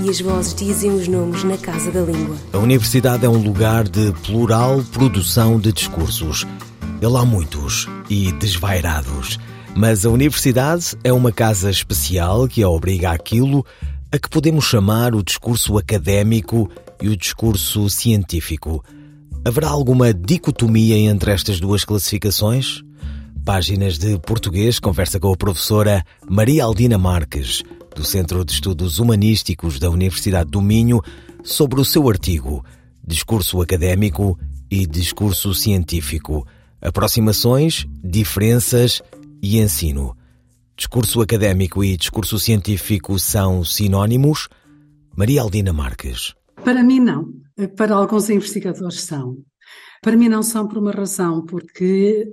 e as vozes dizem os nomes na casa da língua. A universidade é um lugar de plural produção de discursos. Ele há muitos e desvairados. Mas a universidade é uma casa especial que a obriga àquilo a que podemos chamar o discurso académico e o discurso científico. Haverá alguma dicotomia entre estas duas classificações? Páginas de Português conversa com a professora Maria Aldina Marques, do Centro de Estudos Humanísticos da Universidade do Minho, sobre o seu artigo Discurso Académico e Discurso Científico. Aproximações, diferenças e ensino. Discurso académico e discurso científico são sinónimos? Maria Aldina Marques. Para mim, não. Para alguns investigadores, são. Para mim, não são por uma razão, porque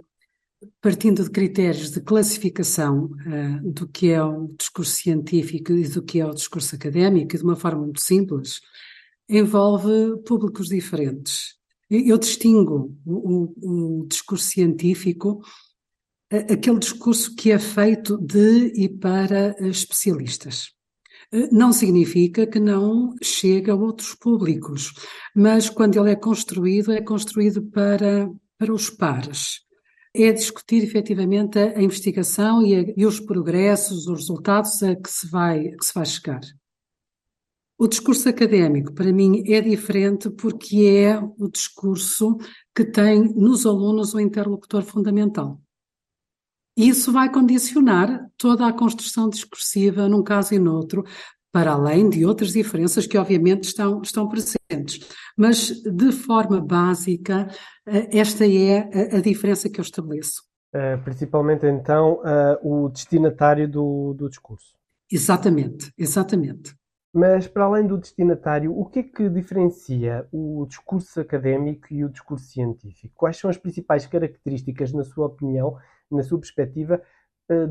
partindo de critérios de classificação uh, do que é o discurso científico e do que é o discurso académico, de uma forma muito simples, envolve públicos diferentes. Eu distingo o, o, o discurso científico, aquele discurso que é feito de e para especialistas. Não significa que não chega a outros públicos, mas quando ele é construído, é construído para, para os pares é discutir efetivamente a, investigação e, a, e, os progressos, os resultados a que se vai, que se vai chegar. O discurso académico, para mim, é diferente porque é o discurso que tem nos alunos o interlocutor fundamental. Isso vai condicionar toda a construção discursiva, num caso e noutro, para além de outras diferenças que obviamente estão, estão presentes. Mas, de forma básica, eh, esta é a, diferença que eu estabeleço. Uh, principalmente, então, uh, o destinatário do, do discurso. Exatamente, exatamente. Mas, para além do destinatário, o que é que diferencia o discurso académico e o discurso científico? Quais são as principais características, na sua opinião, na sua perspectiva,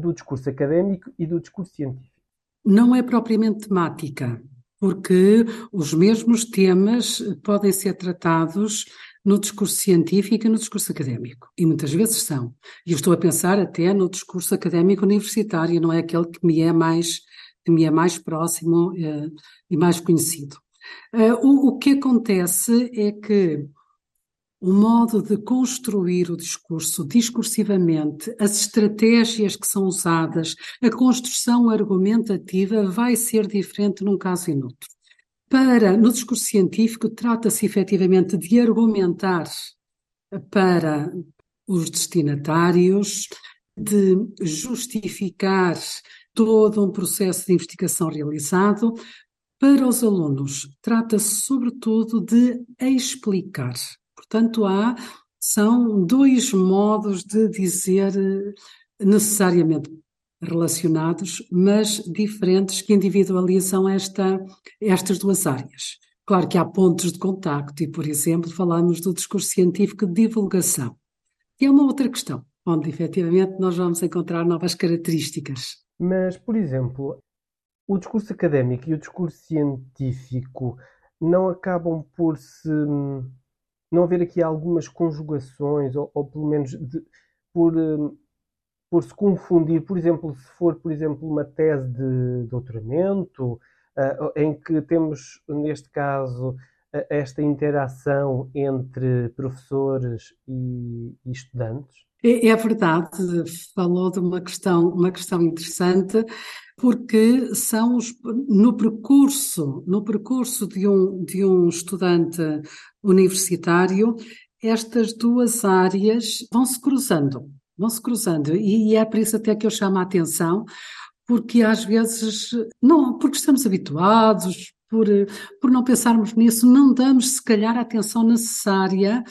do discurso académico e do discurso científico? Não é propriamente temática, porque os mesmos temas podem ser tratados no discurso científico e no discurso académico, e muitas vezes são. E eu estou a pensar até no discurso académico universitário, não é aquele que me é mais, que me é mais próximo eh, e mais conhecido. Uh, o, o que acontece é que o modo de construir o discurso discursivamente, as estratégias que são usadas, a construção argumentativa vai ser diferente num caso e no outro. Para, no discurso científico, trata-se efetivamente de argumentar para os destinatários, de justificar todo um processo de investigação realizado. Para os alunos, trata-se sobretudo de explicar Portanto, há, são dois modos de dizer eh, necessariamente relacionados, mas diferentes que individualizam esta, estas duas áreas. Claro que há pontos de contacto e, por exemplo, falamos do discurso científico de divulgação, que é uma outra questão, onde efetivamente nós vamos encontrar novas características. Mas, por exemplo, o discurso académico e o discurso científico não acabam por se hum, não haver aqui algumas conjugações, ou, ou pelo menos de, por, um, por se confundir, por exemplo, se for, por exemplo, uma tese de doutoramento, uh, em que temos, neste caso, uh, esta interação entre professores e, e estudantes? É, é, verdade, falou de uma questão, uma questão interessante, porque são os, no percurso, no percurso de um, de um estudante universitário, estas duas áreas vão se cruzando, vão se cruzando, e é por isso até que eu chamo a atenção, porque às vezes, não, porque estamos habituados, por, por não pensarmos nisso, não damos se calhar a atenção necessária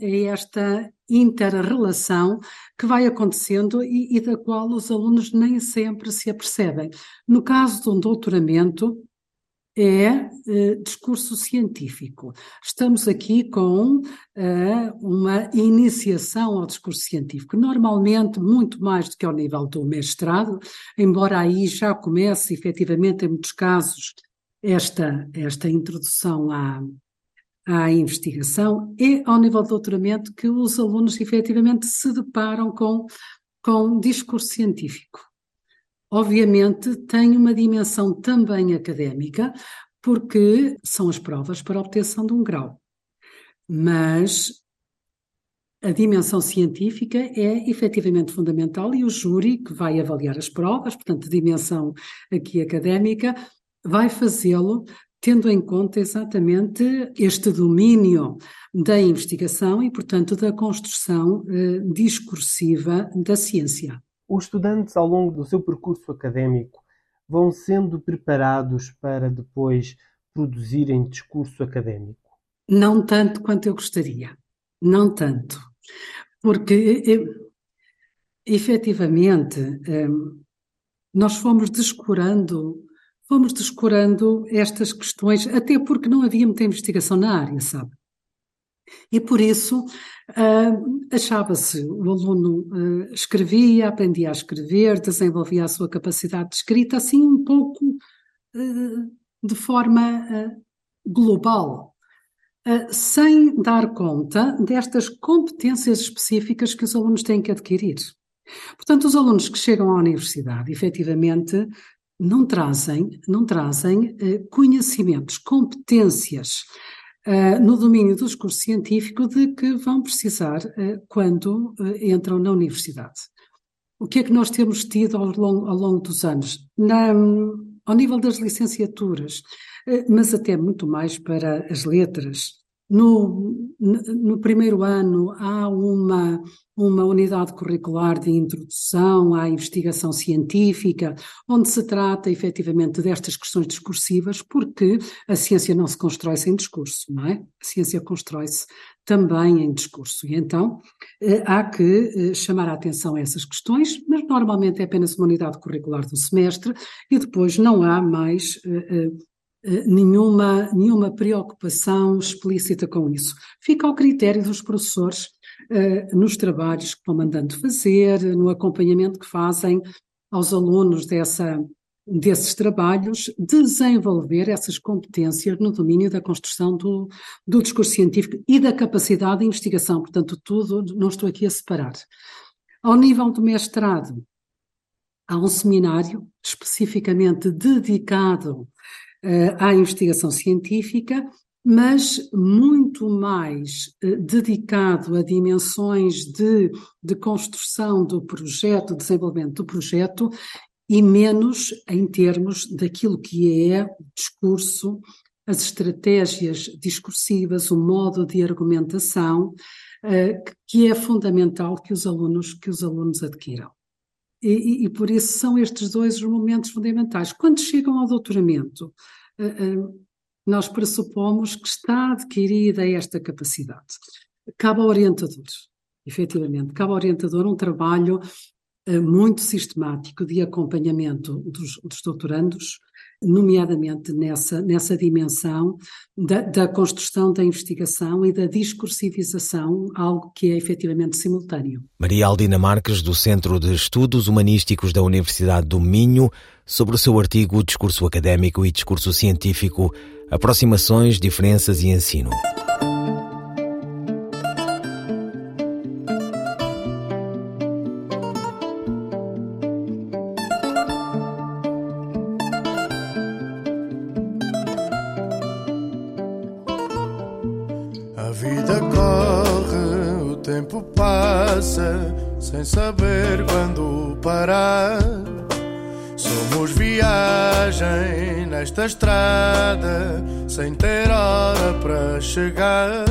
a esta inter-relação que vai acontecendo e, e, da qual os alunos nem sempre se apercebem. No caso de um doutoramento, é uh, discurso científico. Estamos aqui com uh, uma iniciação ao discurso científico, normalmente muito mais do que ao nível do mestrado, embora aí já comece efetivamente em muitos casos esta, esta introdução à, à investigação, é ao nível do doutoramento que os alunos efetivamente se deparam com, com discurso científico obviamente tem uma dimensão também académica, porque são as provas para a obtenção de um grau. Mas a dimensão científica é efetivamente fundamental e o júri que vai avaliar as provas, portanto, dimensão aqui académica, vai fazê-lo tendo em conta exatamente este domínio da investigação e, portanto, da construção eh, discursiva da ciência. Os estudantes, ao longo do seu percurso académico, vão sendo preparados para depois produzirem discurso académico? Não tanto quanto eu gostaria. Não tanto. Porque, efetivamente, hum, nós fomos descurando, fomos descurando estas questões, até porque não havia muita investigação na área, sabe? E por isso uh, achava-se, o aluno uh, escrevia, aprendia a escrever, desenvolvia a sua capacidade de escrita, assim um pouco uh, de forma global, sem dar conta destas competências específicas que os alunos têm que adquirir. Portanto, os alunos que chegam à universidade, efetivamente, não trazem, não trazem conhecimentos, competências uh, no domínio do discurso científico de que vão precisar uh, quando entram na universidade. O que é que nós temos tido ao longo, ao longo dos anos? Na, ao nível das licenciaturas, mas até muito mais para as letras, no, no primeiro ano há uma, uma unidade curricular de introdução à investigação científica, onde se trata efetivamente destas questões discursivas, porque a ciência não se constrói sem discurso, não é? A ciência constrói-se também em discurso. E então eh, há que eh, chamar a atenção a essas questões, mas normalmente é apenas uma unidade curricular do semestre e depois não há mais eh, nenhuma, nenhuma preocupação explícita com isso. Fica ao critério dos professores uh, nos trabalhos que vão mandando fazer, no acompanhamento que fazem aos alunos dessa, desses trabalhos, desenvolver essas competências no domínio da construção do, do discurso científico e da capacidade de investigação. Portanto, tudo não estou aqui a separar. Ao nível do mestrado, há um seminário especificamente dedicado à investigação científica, mas muito mais uh, dedicado a dimensões de, de construção do projeto, desenvolvimento do projeto, e menos em termos daquilo que é o discurso, as estratégias discursivas, o modo de argumentação, uh, que é fundamental que os alunos, que os alunos adquiram. E, e, por isso são estes dois os momentos fundamentais. Quando chegam ao doutoramento, uh, uh, nós pressupomos que está adquirida esta capacidade. Cabe ao orientador, efetivamente, cabe ao orientador um trabalho uh, muito sistemático de acompanhamento dos, dos doutorandos, nomeadamente nessa, nessa dimensão da, da, construção da investigação e da discursivização, algo que é efetivamente simultâneo. Maria Aldina Marques, do Centro de Estudos Humanísticos da Universidade do Minho, sobre o seu artigo Discurso Académico e Discurso Científico, Aproximações, Diferenças e Ensino. Sem saber quando parar. Somos viagem nesta estrada, sem ter hora para chegar.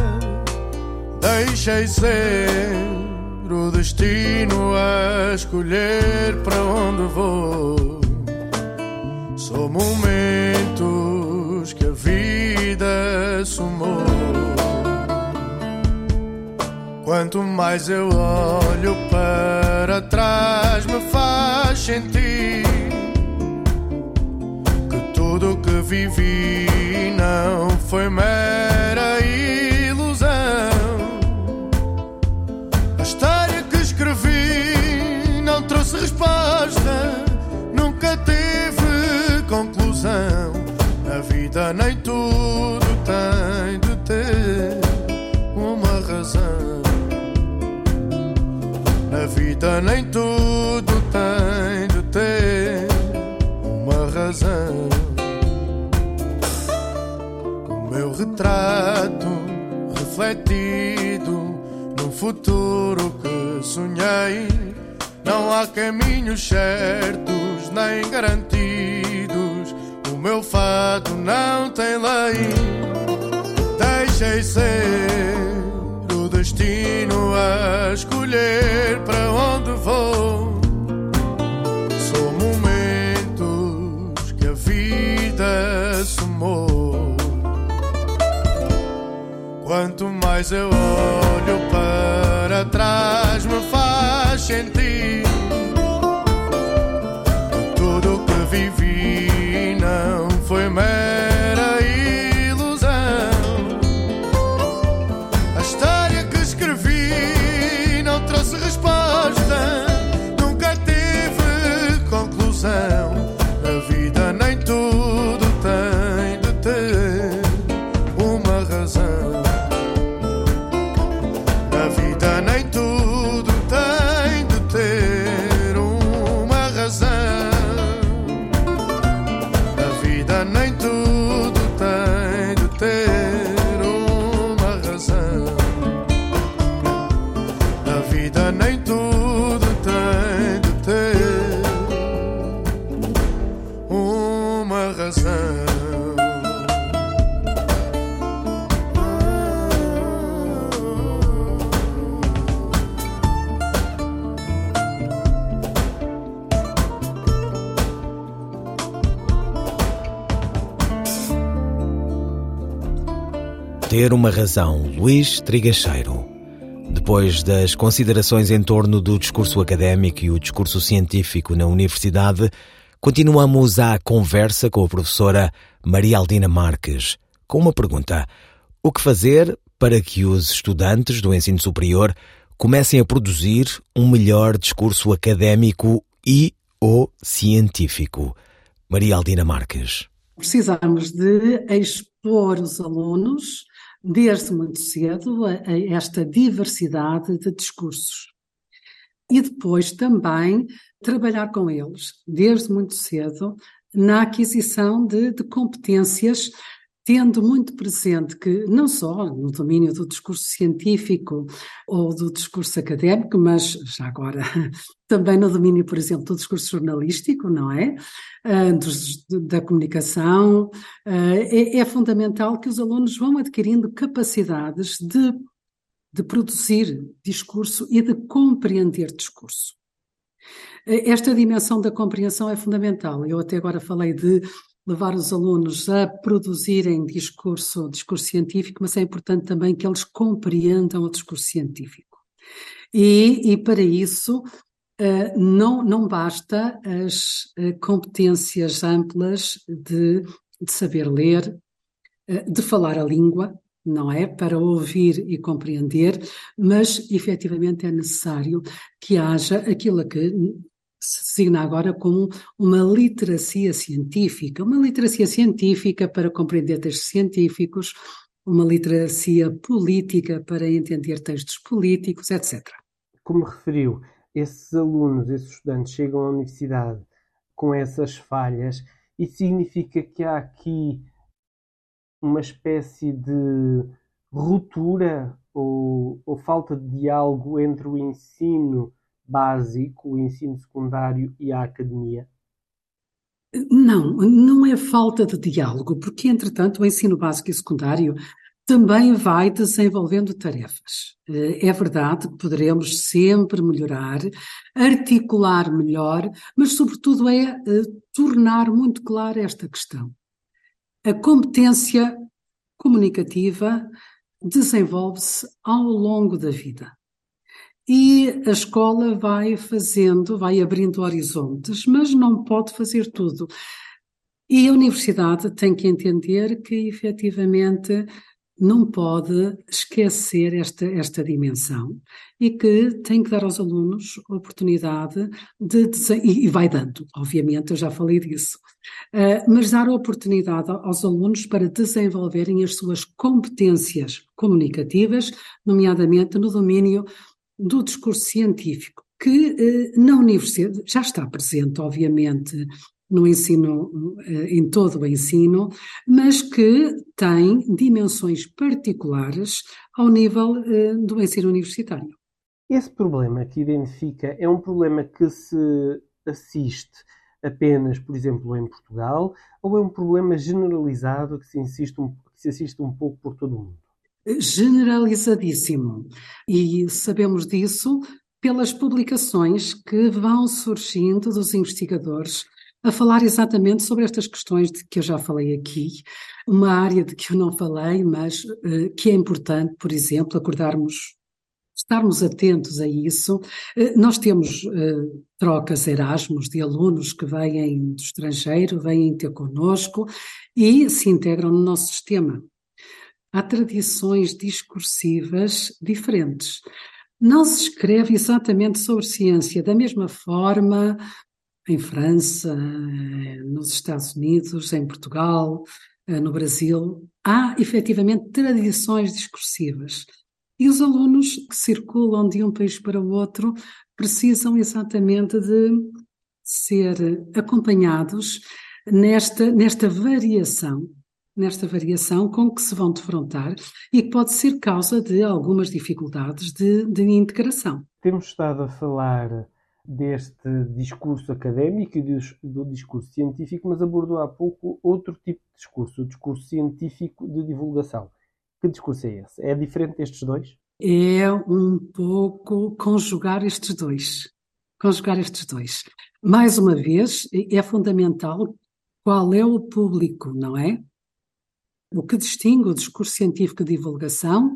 Deixei ser o destino a escolher para onde vou. São momentos que a vida somou. Quanto mais eu olho para trás, me faz sentir que tudo que vivi não foi mera ilusão. A história que escrevi não trouxe resposta, nunca teve conclusão. Na vida nem tudo futuro que sonhei. Não há caminhos certos nem garantidos. O meu fado não tem lei. Deixei ser o destino a escolher para onde vou. Quanto mais eu olho para trás, me faz sentir Ter uma razão, Luís Trigacheiro. Depois das considerações em torno do discurso académico e o discurso científico na universidade, continuamos a conversa com a professora Maria Aldina Marques, com uma pergunta: o que fazer para que os estudantes do ensino superior comecem a produzir um melhor discurso académico e ou científico? Maria Aldina Marques. Precisamos de expor os alunos desde muito cedo a, a esta diversidade de discursos. E depois também trabalhar com eles, desde muito cedo, na aquisição de, de competências, tendo muito presente que não só no domínio do discurso científico ou do discurso académico, mas já agora também no domínio, por exemplo, do discurso jornalístico, não é? Dos, da comunicação, uh, é, é fundamental que os alunos vão adquirindo capacidades de, de produzir discurso e de compreender discurso. Esta dimensão da compreensão é fundamental. Eu até agora falei de levar os alunos a produzirem discurso, discurso científico, mas é importante também que eles compreendam o discurso científico. E, e para isso uh, não, não basta as uh, competências amplas de, de saber ler, uh, de falar a língua, não é? Para ouvir e compreender, mas efetivamente é necessário que haja aquilo que se designa agora como uma literacia científica, uma literacia científica para compreender textos científicos, uma literacia política para entender textos políticos, etc. Como referiu, esses alunos, esses estudantes chegam à universidade com essas falhas, isso significa que há aqui uma espécie de ruptura ou, ou falta de diálogo entre o ensino básico, o ensino secundário e a academia? Não, não é falta de diálogo, porque, entretanto, o ensino básico e secundário também vai desenvolvendo tarefas. É verdade que poderemos sempre melhorar, articular melhor, mas, sobretudo, é tornar muito clara esta questão. A competência comunicativa desenvolve-se ao longo da vida. E a escola vai fazendo, vai abrindo horizontes, mas não pode fazer tudo. E a universidade tem que entender que, efetivamente, não pode esquecer esta, esta dimensão e que tem que dar aos alunos a oportunidade de, e vai dando, obviamente, eu já falei disso, uh, mas dar a oportunidade aos alunos para desenvolverem as suas competências comunicativas, nomeadamente no domínio do discurso científico, que uh, na universidade já está presente, obviamente, no ensino, eh, em todo o ensino, mas que tem dimensões particulares ao nível eh, do ensino universitário. Esse problema que identifica é um problema que se assiste apenas, por exemplo, em Portugal, ou é um problema generalizado que se, insiste um, que se assiste um pouco por todo o mundo? Generalizadíssimo. E sabemos disso pelas publicações que vão surgindo dos investigadores a falar exatamente sobre estas questões de que eu já falei aqui, uma área de que eu não falei, mas uh, que é importante, por exemplo, acordarmos, estarmos atentos a isso. Uh, nós temos uh, trocas Erasmus de alunos que vêm do estrangeiro, vêm ter connosco e se integram no nosso sistema. Há tradições discursivas diferentes. Não se escreve exatamente sobre ciência da mesma forma em França, nos Estados Unidos, em Portugal, eh, no Brasil, há efetivamente tradições discursivas. E os alunos que circulam de um país para o outro precisam exatamente de ser acompanhados nesta, nesta variação, nesta variação com que se vão defrontar e que pode ser causa de algumas dificuldades de, de integração. Temos estado a falar deste discurso académico e do discurso científico, mas abordou há pouco outro tipo de discurso, o discurso científico de divulgação. Que discurso é esse? É diferente destes dois? É um pouco conjugar estes dois. Conjugar estes dois. Mais uma vez, é fundamental qual é o público, não é? O que distingue o discurso científico de divulgação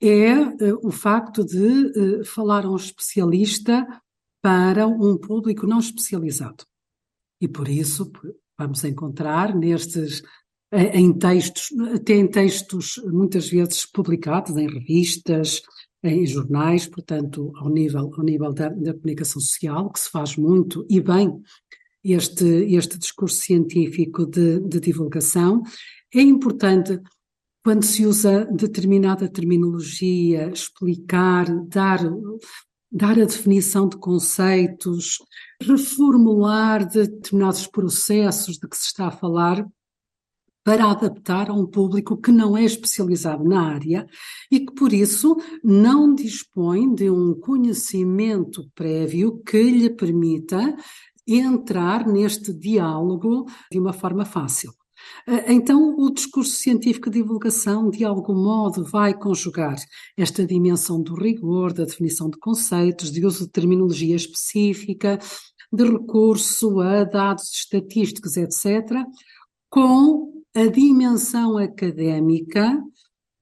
é uh, o facto de uh, falar a um especialista para um público não especializado. E por isso vamos encontrar nestes em textos, até em textos muitas vezes publicados em revistas, em jornais, portanto, ao nível, ao nível da, da comunicação social, que se faz muito e bem este, este discurso científico de, de divulgação. É importante, quando se usa determinada terminologia, explicar, dar dar a definição de conceitos, reformular determinados processos de que se está a falar para adaptar a um público que não é especializado na área e que, por isso, não dispõe de um conhecimento prévio que lhe permita entrar neste diálogo de uma forma fácil. Ah, então, o discurso científico de divulgação, de algum modo, vai conjugar esta dimensão do rigor, da definição de conceitos, de uso de terminologia específica, de recurso a dados estatísticos, etc., com a dimensão académica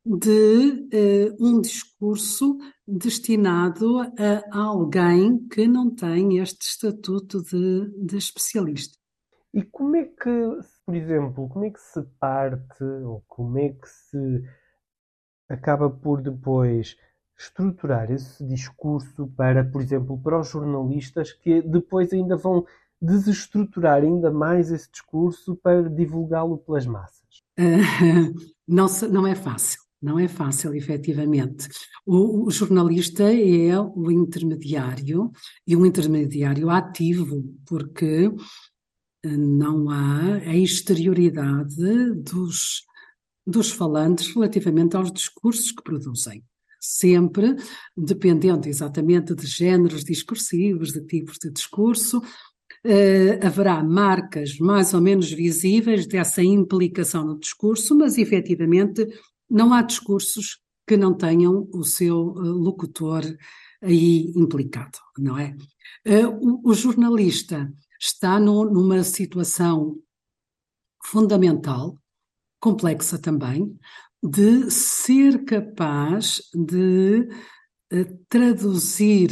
de uh, um discurso destinado a alguém que não tem este estatuto de, de especialista. E como é que por exemplo, como é que se parte ou como é que se acaba por depois estruturar esse discurso para, por exemplo, para os jornalistas que depois ainda vão desestruturar ainda mais esse discurso para divulgá-lo pelas massas? Não, não é fácil. Não é fácil, efetivamente. O, o, jornalista é o intermediário e um intermediário ativo, porque não há a exterioridade dos, dos falantes relativamente aos discursos que produzem. Sempre dependendo exatamente de géneros discursivos, de tipos de discurso, Uh, haverá marcas mais ou menos visíveis dessa implicação no discurso, mas efetivamente não há discursos que não tenham o seu uh, locutor aí implicado, não é? Uh, o, o, jornalista está no, numa situação fundamental, complexa também, de ser capaz de uh, traduzir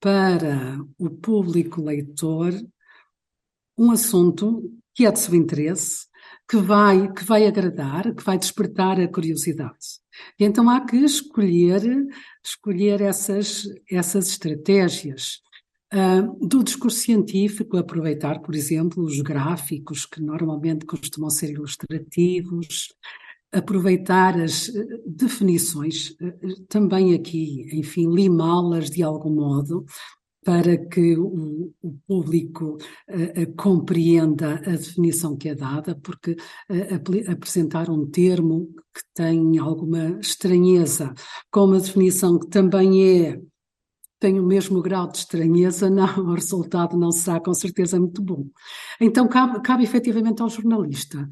para o público leitor um assunto que é de seu interesse, que vai, que vai agradar, que vai despertar a curiosidade. E então há que escolher, escolher essas, essas estratégias. Uh, do discurso científico, aproveitar, por exemplo, os gráficos que normalmente costumam ser ilustrativos, aproveitar as eh, definições, eh, também aqui, enfim, limá-las de algum modo, para que o, o público uh, compreenda a definição que é dada, porque uh, apresentar um termo que tem alguma estranheza com uma definição que também é tem o mesmo grau de estranheza, não, o resultado não será com certeza muito bom. Então cabe, cabe efetivamente ao jornalista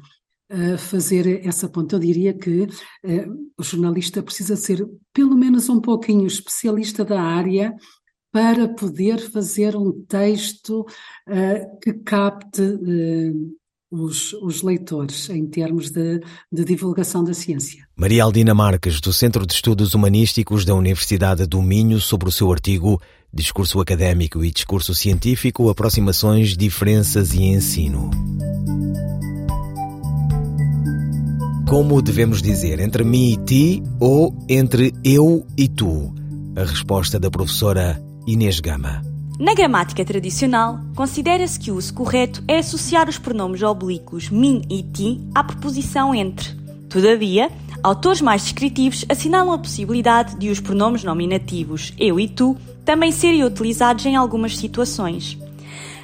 uh, fazer essa ponta. Eu diria que uh, o jornalista precisa ser pelo menos um pouquinho especialista da área para poder fazer um texto uh, que capte os, os, leitores em termos de, de, divulgação da ciência. Maria Aldina Marques, do Centro de Estudos Humanísticos da Universidade do Minho, sobre o seu artigo Discurso Académico e Discurso Científico, Aproximações, Diferenças e Ensino. Como devemos dizer, entre mim e ti ou entre eu e tu? A resposta da professora Inês Gama. Na gramática tradicional, considera-se que o uso correto é associar os pronomes oblíquos mim e ti à preposição entre. Todavia, autores mais descritivos assinalam a possibilidade de os pronomes nominativos eu e tu também serem utilizados em algumas situações.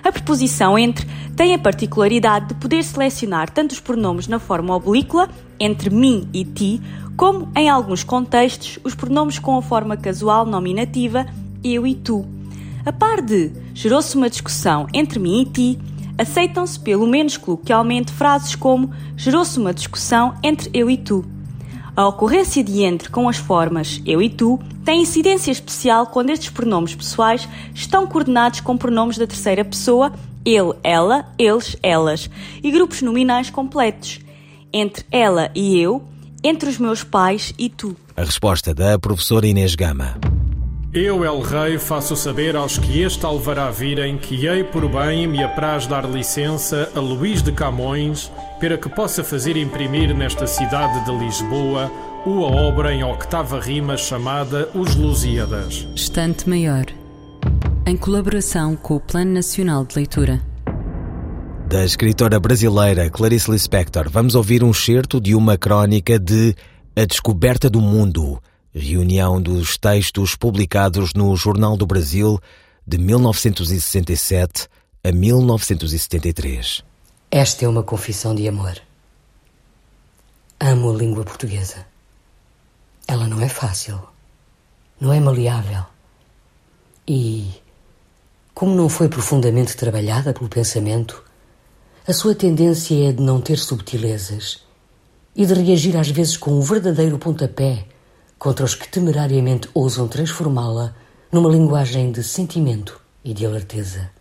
A preposição entre tem a particularidade de poder selecionar tanto os pronomes na forma oblíqua, entre mim e ti, como, em alguns contextos, os pronomes com a forma casual nominativa eu e tu a par de gerou-se uma discussão entre mim e ti, aceitam-se pelo menos coloquialmente frases como gerou-se uma discussão entre eu e tu. A ocorrência de entre com as formas eu e tu tem incidência especial quando estes pronomes pessoais estão coordenados com pronomes da terceira pessoa, ele, ela, eles, elas, e grupos nominais completos, entre ela e eu, entre os meus pais e tu. A resposta da professora Inês Gama. Eu, El Rei, faço saber aos que este alvará virem que hei por bem me apraz dar licença a Luís de Camões para que possa fazer imprimir nesta cidade de Lisboa uma obra em octava rima chamada Os Lusíadas. Estante Maior, em colaboração com o Plano Nacional de Leitura. Da escritora brasileira Clarice Lispector, vamos ouvir um excerto de uma crónica de A Descoberta do Mundo reunião dos textos publicados no Jornal do Brasil de 1967 a 1973. Esta é uma confissão de amor. Amo a língua portuguesa. Ela não é fácil, não é maleável. E, como não foi profundamente trabalhada pelo pensamento, a sua tendência é de não ter subtilezas e de reagir às vezes com um verdadeiro pontapé contra os que temerariamente ousam transformá-la numa linguagem de sentimento e de alerteza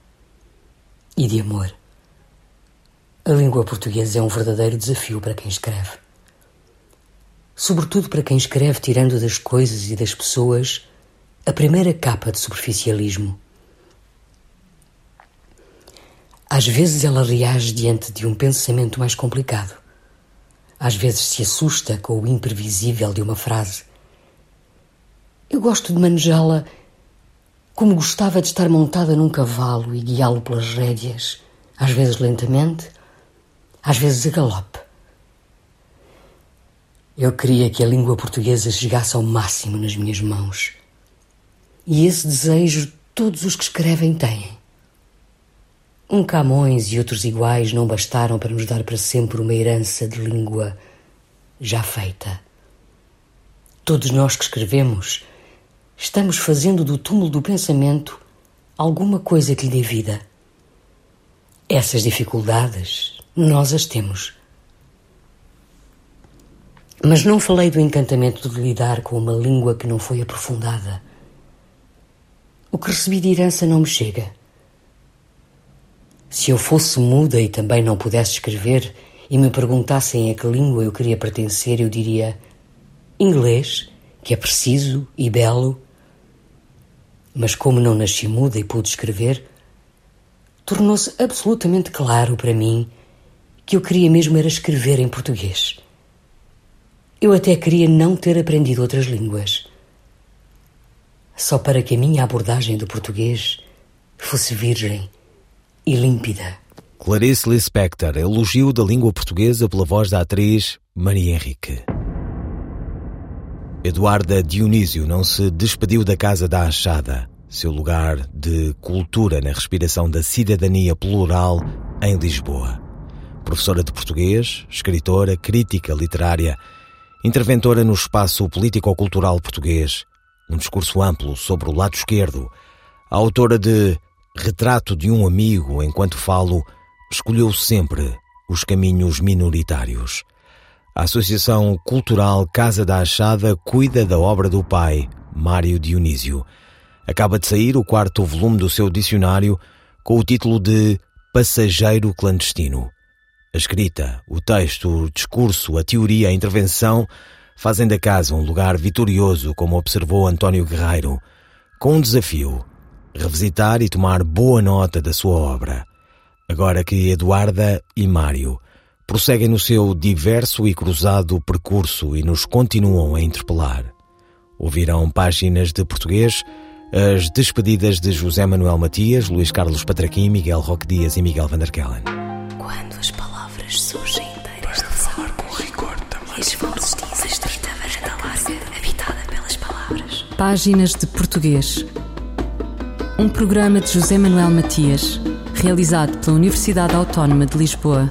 e de amor. A língua portuguesa é um verdadeiro desafio para quem escreve. Sobretudo para quem escreve tirando das coisas e das pessoas a primeira capa de superficialismo. Às vezes ela reage diante de um pensamento mais complicado. Às vezes se assusta com o imprevisível de uma frase eu gosto de manejá-la como gostava de estar montada num cavalo e guiá-lo pelas rédeas, às vezes lentamente, às vezes a galope. Eu queria que a língua portuguesa chegasse ao máximo nas minhas mãos. E esse desejo todos os que escrevem têm. Um Camões e outros iguais não bastaram para nos dar para sempre uma herança de língua já feita. Todos nós que escrevemos estamos fazendo do túmulo do pensamento alguma coisa que lhe dê vida. Essas dificuldades nós as temos. Mas não falei do encantamento de lidar com uma língua que não foi aprofundada. O que recebi de herança não me chega. Se eu fosse muda e também não pudesse escrever e me perguntassem a que língua eu queria pertencer, eu diria inglês, que é preciso e belo mas como não nasci muda e pude escrever, tornou-se absolutamente claro para mim que eu queria mesmo era escrever em português. Eu até queria não ter aprendido outras línguas. Só para que a minha abordagem do português fosse virgem e límpida. Clarice Lispector, elogio da língua portuguesa pela voz da atriz Maria Henrique. Eduarda Dionísio não se despediu da Casa da Achada, seu lugar de cultura na respiração da cidadania plural em Lisboa. Professora de português, escritora, crítica literária, interventora no espaço político-cultural português, um discurso amplo sobre o lado esquerdo, a autora de Retrato de um Amigo Enquanto Falo, escolheu sempre os caminhos minoritários. A Associação Cultural Casa da Achada cuida da obra do pai, Mário Dionísio. Acaba de sair o quarto volume do seu dicionário com o título de Passageiro Clandestino. A escrita, o texto, o discurso, a teoria, a intervenção fazem da casa um lugar vitorioso, como observou António Guerreiro, com um desafio: revisitar e tomar boa nota da sua obra. Agora que Eduarda e Mário prosseguem no seu diverso e cruzado percurso e nos continuam a interpelar. Ouvirão páginas de português, as despedidas de José Manuel Matias, Luís Carlos Patraquim, Miguel Roque Dias e Miguel Vanderkellen. Quando as palavras surgem inteiras de falar com rigor também. E varanda larga, habitada pelas palavras. Páginas de Português. Um programa de José Manuel Matias, realizado pela Universidade Autónoma de Lisboa.